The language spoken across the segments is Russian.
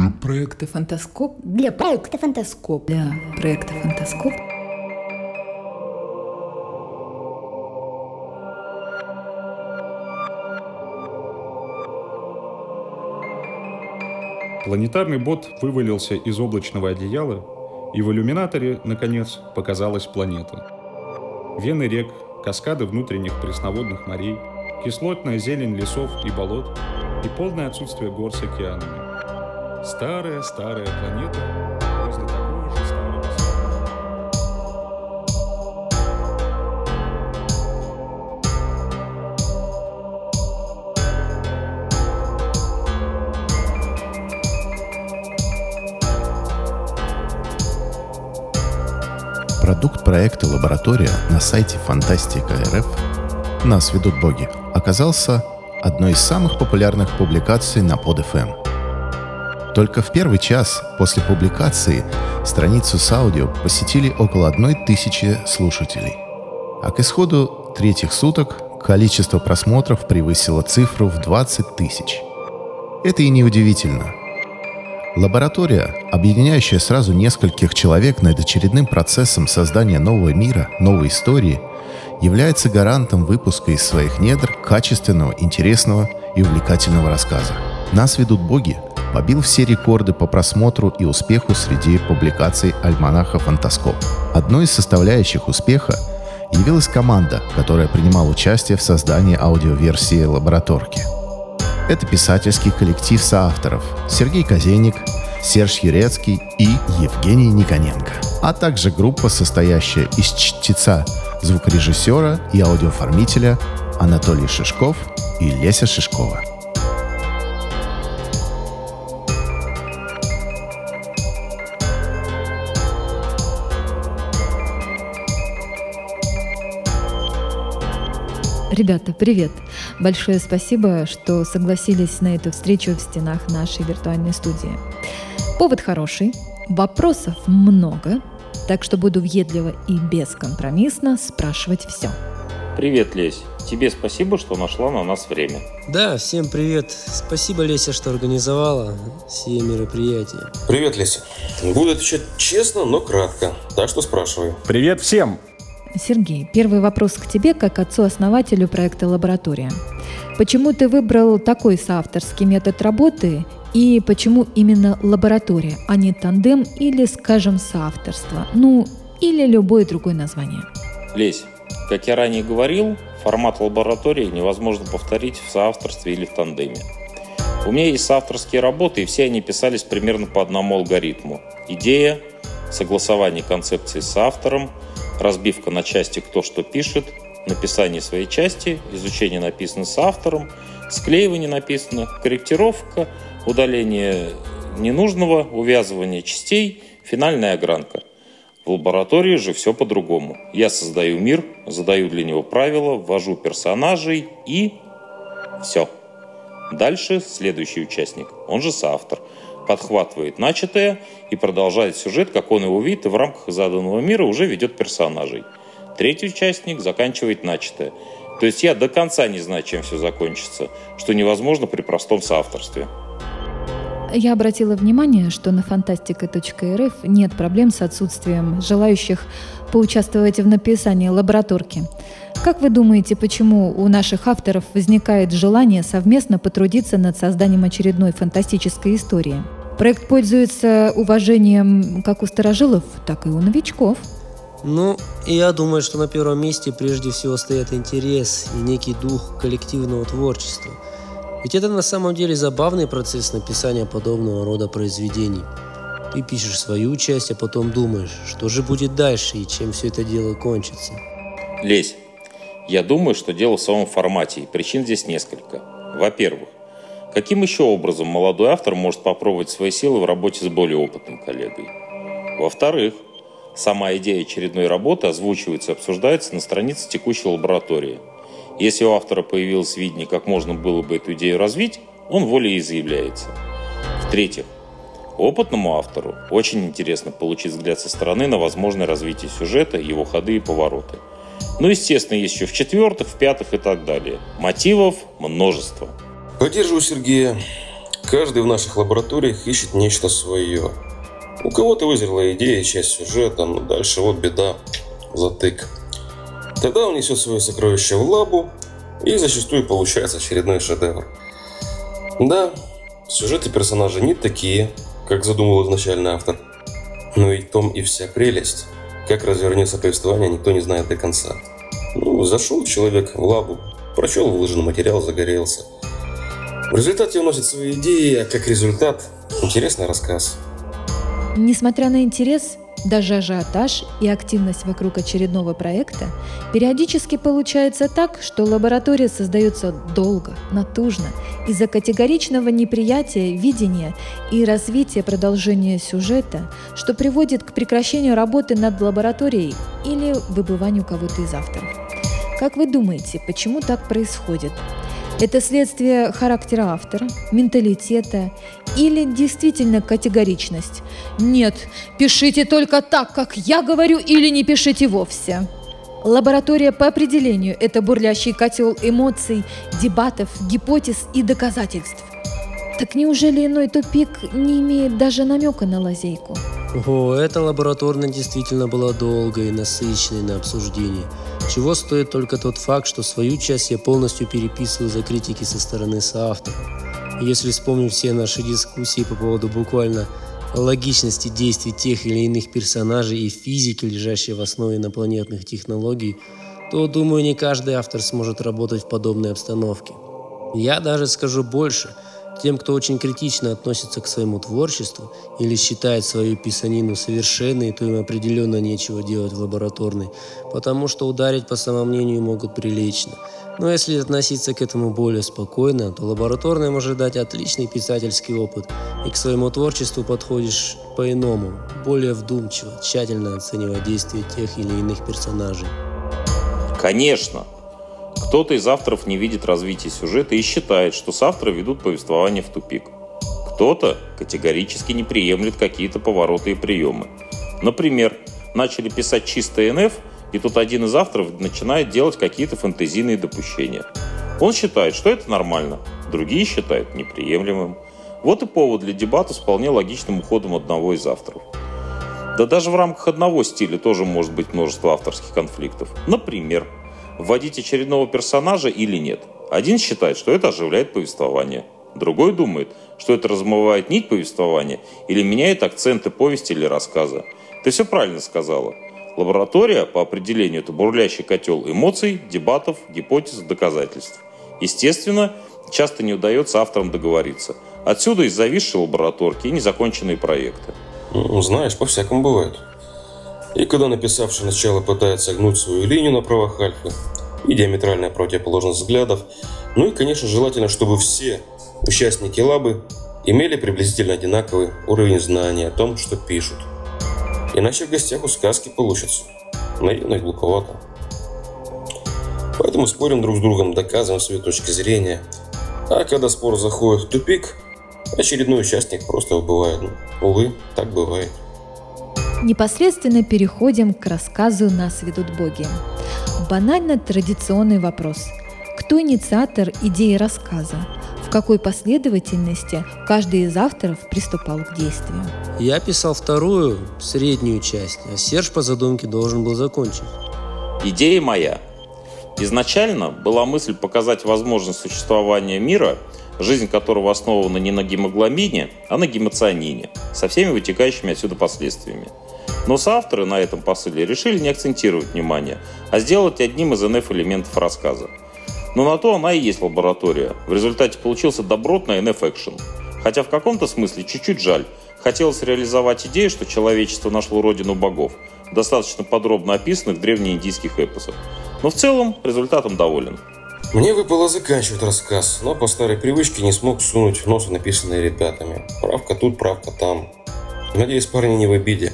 Для проекта «Фантаскоп». Для проекта «Фантаскоп». Для проекта «Фантаскоп». Планетарный бот вывалился из облачного одеяла, и в иллюминаторе, наконец, показалась планета. Вены рек, каскады внутренних пресноводных морей, кислотная зелень лесов и болот и полное отсутствие гор с океанами. Старая-старая планета возле такого же старого. Продукт проекта «Лаборатория» на сайте Фантастика РФ «Нас ведут боги» оказался одной из самых популярных публикаций на PodFM. Только в первый час после публикации страницу с аудио посетили около одной тысячи слушателей. А к исходу третьих суток количество просмотров превысило цифру в 20 тысяч. Это и неудивительно – Лаборатория, объединяющая сразу нескольких человек над очередным процессом создания нового мира, новой истории, является гарантом выпуска из своих недр качественного, интересного и увлекательного рассказа. «Нас ведут боги» побил все рекорды по просмотру и успеху среди публикаций альманаха «Фантаскоп». Одной из составляющих успеха явилась команда, которая принимала участие в создании аудиоверсии «Лабораторки». Это писательский коллектив соавторов Сергей Козейник, Серж Юрецкий и Евгений Никоненко, а также группа, состоящая из чтеца, звукорежиссера и аудиоформителя Анатолий Шишков и Леся Шишкова. Ребята, привет! Большое спасибо, что согласились на эту встречу в стенах нашей виртуальной студии. Повод хороший, вопросов много, так что буду въедливо и бескомпромиссно спрашивать все. Привет, Лесь. Тебе спасибо, что нашла на нас время. Да, всем привет. Спасибо, Леся, что организовала все мероприятия. Привет, Леся. Буду отвечать честно, но кратко. Так что спрашивай. Привет всем! Сергей, первый вопрос к тебе, как отцу-основателю проекта «Лаборатория». Почему ты выбрал такой соавторский метод работы и почему именно лаборатория, а не тандем или, скажем, соавторство? Ну, или любое другое название. Лесь, как я ранее говорил, формат лаборатории невозможно повторить в соавторстве или в тандеме. У меня есть соавторские работы, и все они писались примерно по одному алгоритму. Идея, согласование концепции с автором, разбивка на части «кто что пишет», написание своей части, изучение написанного с автором, склеивание написанных, корректировка, удаление ненужного, увязывание частей, финальная огранка. В лаборатории же все по-другому. Я создаю мир, задаю для него правила, ввожу персонажей и все. Дальше следующий участник, он же соавтор, подхватывает начатое и продолжает сюжет, как он его видит, и в рамках заданного мира уже ведет персонажей. Третий участник заканчивает начатое. То есть я до конца не знаю, чем все закончится, что невозможно при простом соавторстве. Я обратила внимание, что на фантастика.рф нет проблем с отсутствием желающих поучаствовать в написании лабораторки. Как вы думаете, почему у наших авторов возникает желание совместно потрудиться над созданием очередной фантастической истории? Проект пользуется уважением как у старожилов, так и у новичков. Ну, я думаю, что на первом месте прежде всего стоят интерес и некий дух коллективного творчества. Ведь это на самом деле забавный процесс написания подобного рода произведений. Ты пишешь свою часть, а потом думаешь, что же будет дальше и чем все это дело кончится. Лесь, я думаю, что дело в самом формате, и причин здесь несколько. Во-первых, каким еще образом молодой автор может попробовать свои силы в работе с более опытным коллегой? Во-вторых, сама идея очередной работы озвучивается и обсуждается на странице текущей лаборатории. Если у автора появилось видение, как можно было бы эту идею развить, он волей заявляется. В-третьих, опытному автору очень интересно получить взгляд со стороны на возможное развитие сюжета, его ходы и повороты – ну, естественно, есть еще в четвертых, в пятых и так далее. Мотивов множество. Поддерживаю Сергея. Каждый в наших лабораториях ищет нечто свое. У кого-то вызрела идея, часть сюжета, но дальше вот беда, затык. Тогда он несет свое сокровище в лабу, и зачастую получается очередной шедевр. Да, сюжеты персонажей не такие, как задумал изначально автор. Но и том и вся прелесть. Как развернется повествование, никто не знает до конца. Ну, зашел человек в лабу, прочел выложенный материал, загорелся. В результате уносит свои идеи, а как результат – интересный рассказ. Несмотря на интерес, даже ажиотаж и активность вокруг очередного проекта, периодически получается так, что лаборатория создается долго, натужно, из-за категоричного неприятия видения и развития продолжения сюжета, что приводит к прекращению работы над лабораторией или выбыванию кого-то из авторов. Как вы думаете, почему так происходит? Это следствие характера автора, менталитета или действительно категоричность? Нет, пишите только так, как я говорю, или не пишите вовсе. Лаборатория по определению – это бурлящий котел эмоций, дебатов, гипотез и доказательств. Так неужели иной тупик не имеет даже намека на лазейку? О, эта лабораторная действительно была долгой и насыщенной на обсуждение. Чего стоит только тот факт, что свою часть я полностью переписываю за критики со стороны соавтора. Если вспомнить все наши дискуссии по поводу буквально логичности действий тех или иных персонажей и физики, лежащей в основе инопланетных технологий, то, думаю, не каждый автор сможет работать в подобной обстановке. Я даже скажу больше – тем, кто очень критично относится к своему творчеству или считает свою писанину совершенной, то им определенно нечего делать в лабораторной, потому что ударить по самомнению могут прилично. Но если относиться к этому более спокойно, то лабораторная может дать отличный писательский опыт, и к своему творчеству подходишь по-иному, более вдумчиво, тщательно оценивая действия тех или иных персонажей. Конечно, кто-то из авторов не видит развития сюжета и считает, что с автора ведут повествование в тупик. Кто-то категорически не приемлет какие-то повороты и приемы. Например, начали писать чистый НФ, и тут один из авторов начинает делать какие-то фэнтезийные допущения. Он считает, что это нормально, другие считают неприемлемым. Вот и повод для дебата с вполне логичным уходом одного из авторов. Да даже в рамках одного стиля тоже может быть множество авторских конфликтов. Например, вводить очередного персонажа или нет. Один считает, что это оживляет повествование. Другой думает, что это размывает нить повествования или меняет акценты повести или рассказа. Ты все правильно сказала. Лаборатория, по определению, это бурлящий котел эмоций, дебатов, гипотез, доказательств. Естественно, часто не удается авторам договориться. Отсюда и зависшие лабораторки и незаконченные проекты. Ну, знаешь, по-всякому бывает. И когда написавший начало пытается гнуть свою линию на правах альфы, и диаметральная противоположность взглядов, ну и, конечно, желательно, чтобы все участники лабы имели приблизительно одинаковый уровень знания о том, что пишут. Иначе в гостях у сказки получится. Наивно и глуповато. Поэтому спорим друг с другом, доказываем свои точки зрения. А когда спор заходит в тупик, очередной участник просто убывает. Ну, увы, так бывает. Непосредственно переходим к рассказу «Нас ведут боги». Банально традиционный вопрос. Кто инициатор идеи рассказа? В какой последовательности каждый из авторов приступал к действию? Я писал вторую, среднюю часть, а Серж по задумке должен был закончить. Идея моя. Изначально была мысль показать возможность существования мира, жизнь которого основана не на гемоглобине, а на гемоционине, со всеми вытекающими отсюда последствиями – но соавторы на этом посыле решили не акцентировать внимание, а сделать одним из NF-элементов рассказа. Но на то она и есть лаборатория. В результате получился добротный NF-экшен. Хотя в каком-то смысле чуть-чуть жаль. Хотелось реализовать идею, что человечество нашло родину богов, достаточно подробно описанных в древнеиндийских эпосах. Но в целом результатом доволен. Мне выпало заканчивать рассказ, но по старой привычке не смог сунуть в нос написанные ребятами. Правка тут, правка там. Надеюсь, парни не в обиде.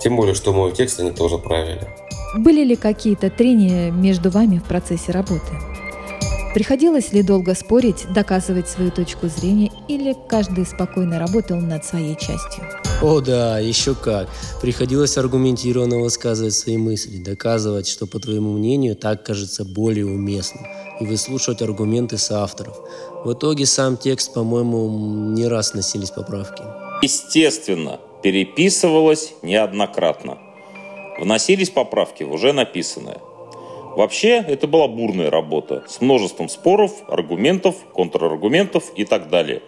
Тем более, что мой текст они тоже правили. Были ли какие-то трения между вами в процессе работы? Приходилось ли долго спорить, доказывать свою точку зрения, или каждый спокойно работал над своей частью? О да, еще как. Приходилось аргументированно высказывать свои мысли, доказывать, что, по твоему мнению, так кажется более уместным, и выслушивать аргументы соавторов. В итоге сам текст, по-моему, не раз носились поправки. Естественно, переписывалось неоднократно. Вносились поправки в уже написанное. Вообще, это была бурная работа с множеством споров, аргументов, контраргументов и так далее.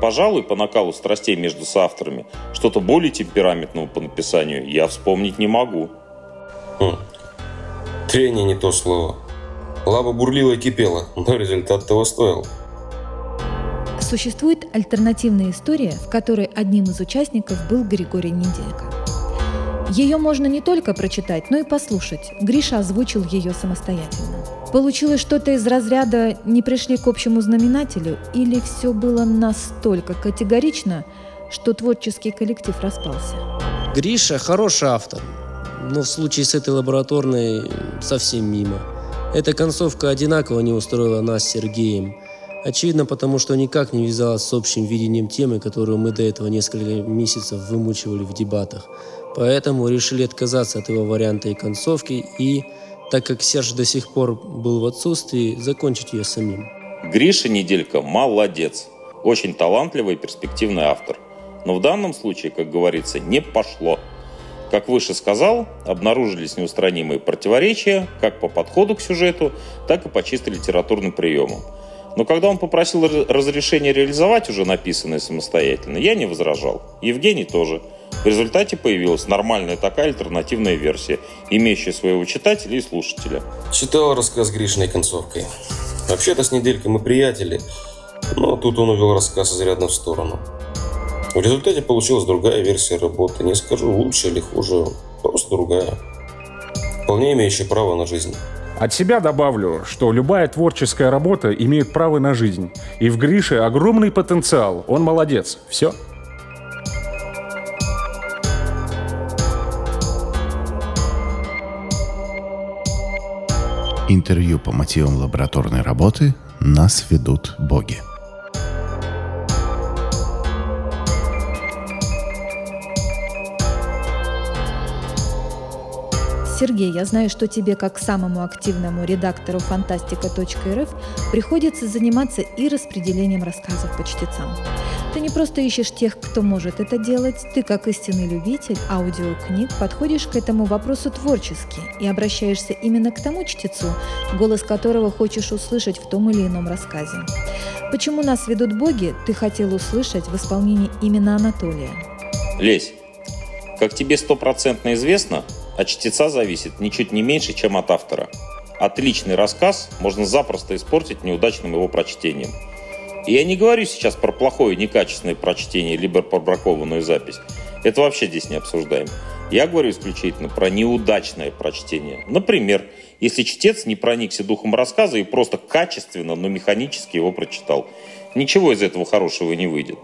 Пожалуй, по накалу страстей между соавторами, что-то более темпераментного по написанию я вспомнить не могу. Хм. Трение не то слово. Лава бурлила и кипела, но результат того стоил. Существует альтернативная история, в которой одним из участников был Григорий Неделько. Ее можно не только прочитать, но и послушать. Гриша озвучил ее самостоятельно. Получилось что-то из разряда «не пришли к общему знаменателю» или все было настолько категорично, что творческий коллектив распался? Гриша хороший автор, но в случае с этой лабораторной совсем мимо. Эта концовка одинаково не устроила нас с Сергеем. Очевидно, потому что никак не вязалась с общим видением темы, которую мы до этого несколько месяцев вымучивали в дебатах. Поэтому решили отказаться от его варианта и концовки и, так как Серж до сих пор был в отсутствии, закончить ее самим. Гриша Неделька молодец. Очень талантливый и перспективный автор. Но в данном случае, как говорится, не пошло. Как выше сказал, обнаружились неустранимые противоречия как по подходу к сюжету, так и по чисто литературным приемам. Но когда он попросил разрешения реализовать уже написанное самостоятельно, я не возражал. Евгений тоже – в результате появилась нормальная такая альтернативная версия, имеющая своего читателя и слушателя. Читал рассказ Гришиной концовкой. Вообще-то с неделькой мы приятели, но тут он увел рассказ изрядно в сторону. В результате получилась другая версия работы. Не скажу, лучше или хуже, просто другая. Вполне имеющая право на жизнь. От себя добавлю, что любая творческая работа имеет право на жизнь. И в Грише огромный потенциал. Он молодец. Все. Интервью по мотивам лабораторной работы «Нас ведут боги». Сергей, я знаю, что тебе, как самому активному редактору фантастика.рф, приходится заниматься и распределением рассказов по чтецам. Ты не просто ищешь тех, кто может это делать, ты, как истинный любитель аудиокниг, подходишь к этому вопросу творчески и обращаешься именно к тому чтецу, голос которого хочешь услышать в том или ином рассказе. Почему нас ведут боги, ты хотел услышать в исполнении именно Анатолия. Лесь, как тебе стопроцентно известно, от чтеца зависит ничуть не меньше, чем от автора. Отличный рассказ можно запросто испортить неудачным его прочтением. И я не говорю сейчас про плохое некачественное прочтение, либо про бракованную запись. Это вообще здесь не обсуждаем. Я говорю исключительно про неудачное прочтение. Например, если чтец не проникся духом рассказа и просто качественно, но механически его прочитал. Ничего из этого хорошего не выйдет.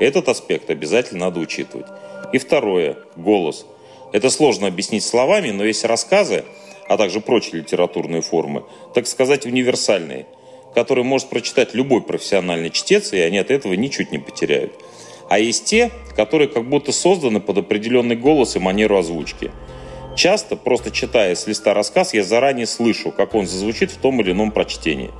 Этот аспект обязательно надо учитывать. И второе – голос – это сложно объяснить словами, но есть рассказы, а также прочие литературные формы, так сказать, универсальные, которые может прочитать любой профессиональный чтец, и они от этого ничуть не потеряют. А есть те, которые как будто созданы под определенный голос и манеру озвучки. Часто, просто читая с листа рассказ, я заранее слышу, как он зазвучит в том или ином прочтении.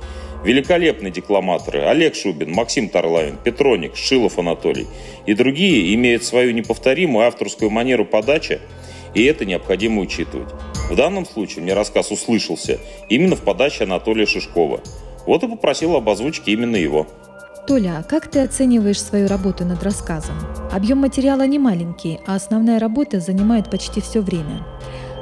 Великолепные декламаторы Олег Шубин, Максим Тарлавин, Петроник, Шилов Анатолий и другие имеют свою неповторимую авторскую манеру подачи, и это необходимо учитывать. В данном случае мне рассказ услышался именно в подаче Анатолия Шишкова. Вот и попросил об озвучке именно его. Толя, а как ты оцениваешь свою работу над рассказом? Объем материала не маленький, а основная работа занимает почти все время.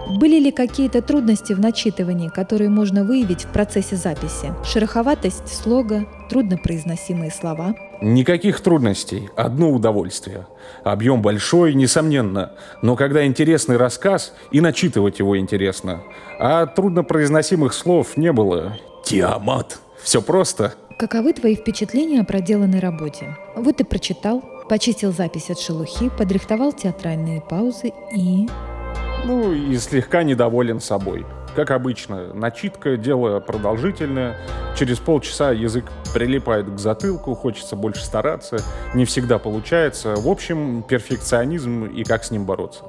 Были ли какие-то трудности в начитывании, которые можно выявить в процессе записи? Шероховатость слога, труднопроизносимые слова? Никаких трудностей, одно удовольствие. Объем большой, несомненно, но когда интересный рассказ, и начитывать его интересно. А труднопроизносимых слов не было. Тиамат. Все просто. Каковы твои впечатления о проделанной работе? Вот ты прочитал, почистил запись от шелухи, подрихтовал театральные паузы и... Ну и слегка недоволен собой. как обычно, начитка – дело продолжительное. Через полчаса язык прилипает к затылку, хочется больше стараться, не всегда получается. В общем, перфекционизм и как с ним бороться.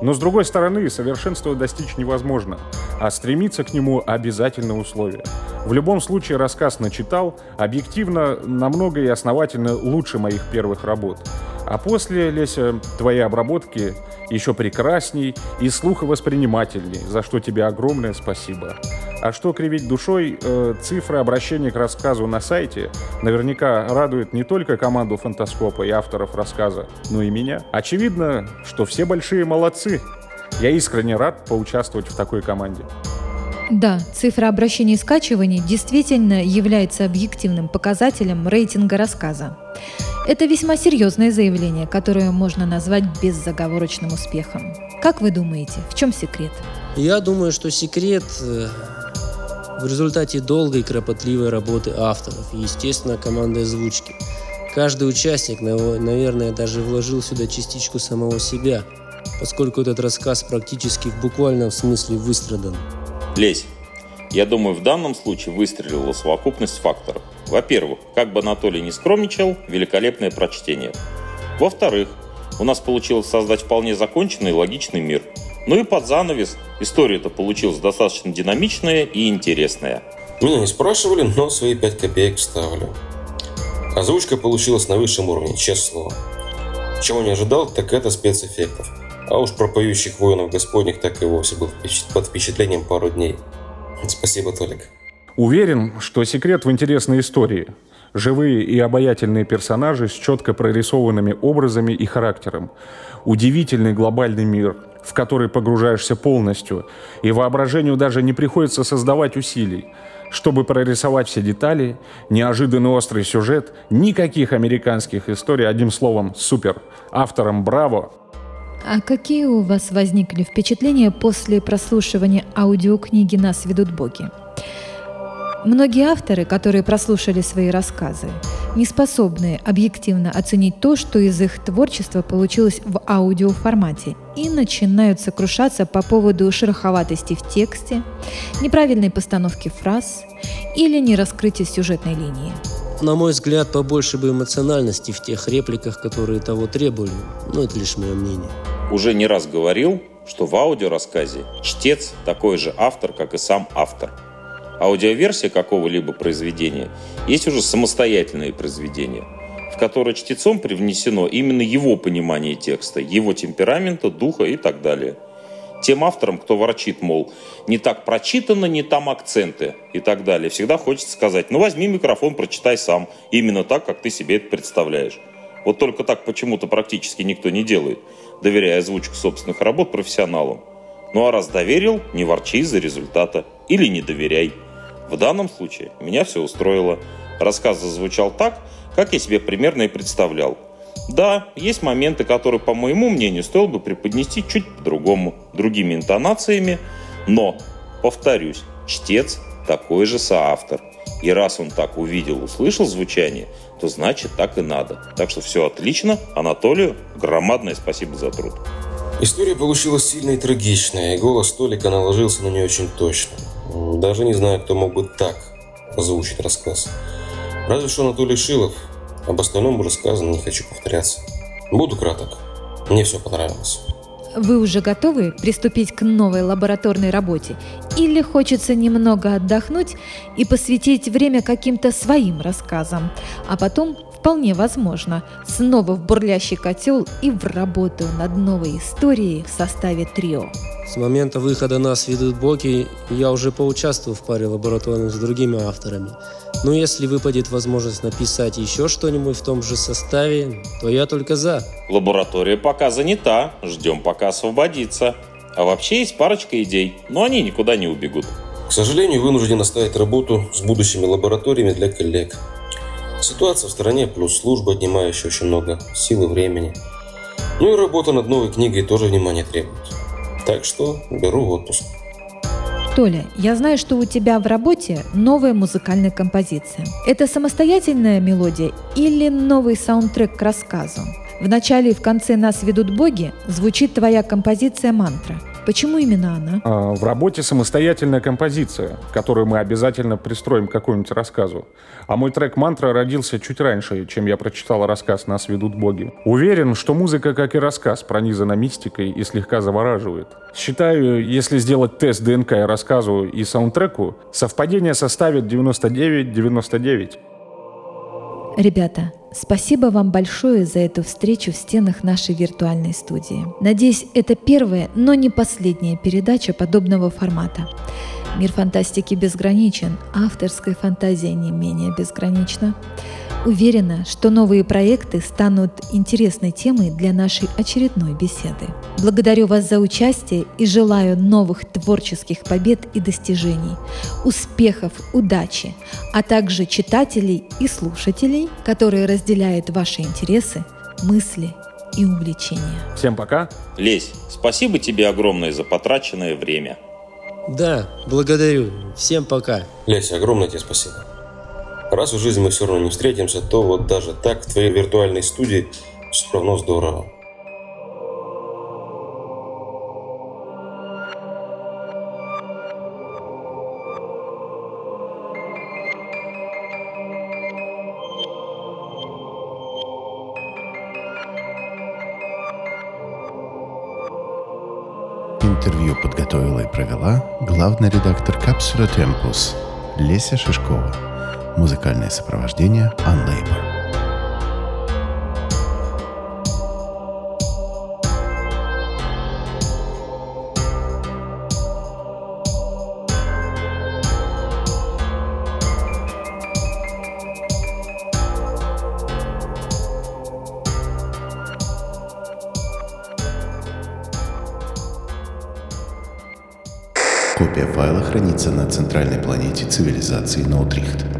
Но с другой стороны, совершенства достичь невозможно, а стремиться к нему обязательно условие. В любом случае рассказ начитал, объективно, намного и основательно лучше моих первых работ. А после, Леся, твоей обработки еще прекрасней и слуховоспринимательней, за что тебе огромное спасибо. А что кривить душой, э, цифры обращения к рассказу на сайте наверняка радуют не только команду фантаскопа и авторов рассказа, но и меня. Очевидно, что все большие молодцы. Я искренне рад поучаствовать в такой команде. Да, цифра обращений и скачиваний действительно является объективным показателем рейтинга рассказа. Это весьма серьезное заявление, которое можно назвать беззаговорочным успехом. Как вы думаете, в чем секрет? Я думаю, что секрет э, в результате долгой и кропотливой работы авторов и, естественно, команды озвучки. Каждый участник, наверное, даже вложил сюда частичку самого себя, поскольку этот рассказ практически в буквальном смысле выстрадан. Лесь, я думаю, в данном случае выстрелила совокупность факторов. Во-первых, как бы Анатолий не скромничал, великолепное прочтение. Во-вторых, у нас получилось создать вполне законченный и логичный мир – ну и под занавес история-то получилась достаточно динамичная и интересная. Меня не спрашивали, но свои пять копеек вставлю. Озвучка получилась на высшем уровне, честное слово. Чего не ожидал, так это спецэффектов. А уж про поющих воинов господних так и вовсе был под впечатлением пару дней. Спасибо, Толик. Уверен, что секрет в интересной истории. Живые и обаятельные персонажи с четко прорисованными образами и характером. Удивительный глобальный мир – в который погружаешься полностью, и воображению даже не приходится создавать усилий. Чтобы прорисовать все детали, неожиданный острый сюжет, никаких американских историй, одним словом, супер. Авторам браво! А какие у вас возникли впечатления после прослушивания аудиокниги «Нас ведут боги»? Многие авторы, которые прослушали свои рассказы, не способны объективно оценить то, что из их творчества получилось в аудиоформате, и начинают сокрушаться по поводу шероховатости в тексте, неправильной постановки фраз или нераскрытия сюжетной линии. На мой взгляд, побольше бы эмоциональности в тех репликах, которые того требовали, но это лишь мое мнение. Уже не раз говорил, что в аудиорассказе чтец такой же автор, как и сам автор – Аудиоверсия какого-либо произведения есть уже самостоятельное произведение, в которое чтецом привнесено именно его понимание текста, его темперамента, духа и так далее. Тем авторам, кто ворчит, мол, не так прочитано, не там акценты и так далее, всегда хочется сказать, ну возьми микрофон, прочитай сам, именно так, как ты себе это представляешь. Вот только так почему-то практически никто не делает, доверяя озвучку собственных работ профессионалам. Ну а раз доверил, не ворчи из-за результата или не доверяй. В данном случае меня все устроило. Рассказ зазвучал так, как я себе примерно и представлял. Да, есть моменты, которые, по моему мнению, стоило бы преподнести чуть по-другому, другими интонациями, но, повторюсь, чтец такой же соавтор. И раз он так увидел, услышал звучание, то значит так и надо. Так что все отлично. Анатолию громадное спасибо за труд. История получилась сильной и трагичная, и голос Толика наложился на нее очень точно. Даже не знаю, кто мог бы так озвучить рассказ. Разве что Анатолий Шилов. Об остальном уже сказано, не хочу повторяться. Буду краток. Мне все понравилось. Вы уже готовы приступить к новой лабораторной работе? Или хочется немного отдохнуть и посвятить время каким-то своим рассказам, а потом вполне возможно, снова в бурлящий котел и в работу над новой историей в составе трио. С момента выхода нас ведут боги, я уже поучаствовал в паре лабораторных с другими авторами. Но если выпадет возможность написать еще что-нибудь в том же составе, то я только за. Лаборатория пока занята, ждем пока освободится. А вообще есть парочка идей, но они никуда не убегут. К сожалению, вынужден оставить работу с будущими лабораториями для коллег. Ситуация в стране плюс служба, отнимающая очень много сил и времени. Ну и работа над новой книгой тоже внимания требует. Так что беру отпуск. Толя, я знаю, что у тебя в работе новая музыкальная композиция. Это самостоятельная мелодия или новый саундтрек к рассказу? В начале и в конце «Нас ведут боги» звучит твоя композиция «Мантра». Почему именно она? А, в работе самостоятельная композиция, которую мы обязательно пристроим к какому-нибудь рассказу. А мой трек «Мантра» родился чуть раньше, чем я прочитал рассказ «Нас ведут боги». Уверен, что музыка, как и рассказ, пронизана мистикой и слегка завораживает. Считаю, если сделать тест ДНК рассказу и саундтреку, совпадение составит 99-99. Ребята, спасибо вам большое за эту встречу в стенах нашей виртуальной студии. Надеюсь, это первая, но не последняя передача подобного формата. Мир фантастики безграничен, авторская фантазия не менее безгранична. Уверена, что новые проекты станут интересной темой для нашей очередной беседы. Благодарю вас за участие и желаю новых творческих побед и достижений, успехов, удачи, а также читателей и слушателей, которые разделяют ваши интересы, мысли и увлечения. Всем пока. Лесь, спасибо тебе огромное за потраченное время. Да, благодарю. Всем пока. Леся, огромное тебе спасибо. Раз в жизни мы все равно не встретимся, то вот даже так в твоей виртуальной студии все равно здорово. Интервью подготовила и провела главный редактор «Капсула Темпус» Леся Шишкова. Музыкальное сопровождение Unlabor. Копия файла хранится на центральной планете цивилизации Ноутрихт